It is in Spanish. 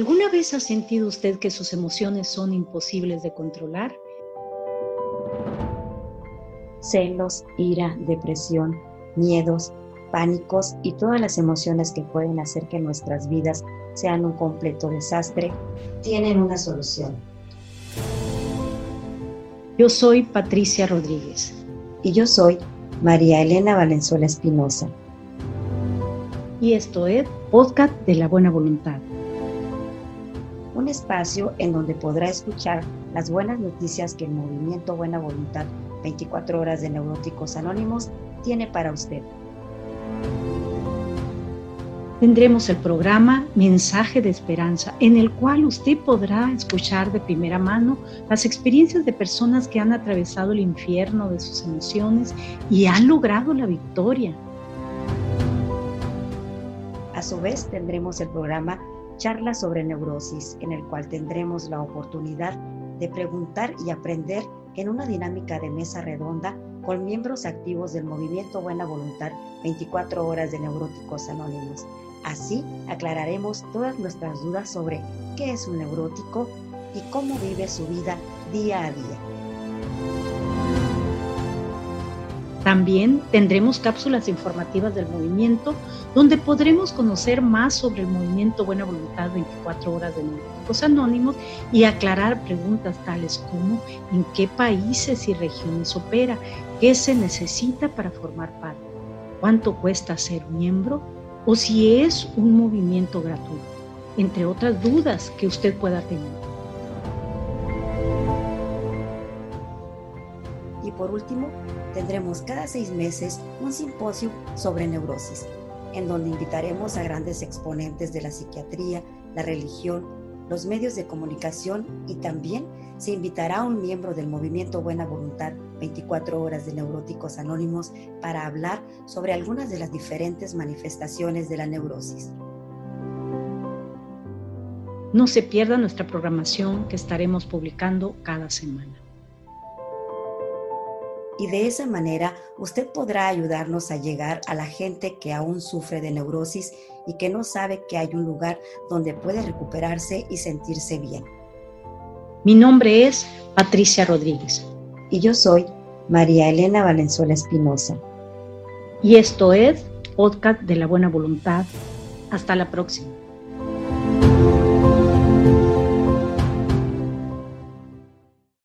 ¿Alguna vez ha sentido usted que sus emociones son imposibles de controlar? Celos, ira, depresión, miedos, pánicos y todas las emociones que pueden hacer que nuestras vidas sean un completo desastre, tienen una solución. Yo soy Patricia Rodríguez. Y yo soy María Elena Valenzuela Espinosa. Y esto es Podcast de la Buena Voluntad. Un espacio en donde podrá escuchar las buenas noticias que el movimiento Buena Voluntad 24 horas de Neuróticos Anónimos tiene para usted. Tendremos el programa Mensaje de Esperanza, en el cual usted podrá escuchar de primera mano las experiencias de personas que han atravesado el infierno de sus emociones y han logrado la victoria. A su vez, tendremos el programa Charla sobre Neurosis, en el cual tendremos la oportunidad de preguntar y aprender en una dinámica de mesa redonda con miembros activos del movimiento Buena Voluntad 24 horas de Neuróticos Anónimos Así aclararemos todas nuestras dudas sobre qué es un neurótico y cómo vive su vida día a día. También tendremos cápsulas informativas del movimiento donde podremos conocer más sobre el movimiento Buena Voluntad 24 horas de Neuróticos Anónimos y aclarar preguntas tales como en qué países y regiones opera, qué se necesita para formar parte, cuánto cuesta ser miembro o si es un movimiento gratuito, entre otras dudas que usted pueda tener. Y por último, tendremos cada seis meses un simposio sobre neurosis, en donde invitaremos a grandes exponentes de la psiquiatría, la religión, los medios de comunicación y también se invitará a un miembro del movimiento Buena Voluntad 24 horas de Neuróticos Anónimos para hablar sobre algunas de las diferentes manifestaciones de la neurosis. No se pierda nuestra programación que estaremos publicando cada semana. Y de esa manera usted podrá ayudarnos a llegar a la gente que aún sufre de neurosis y que no sabe que hay un lugar donde puede recuperarse y sentirse bien. Mi nombre es Patricia Rodríguez. Y yo soy María Elena Valenzuela Espinosa. Y esto es Podcast de la Buena Voluntad. Hasta la próxima.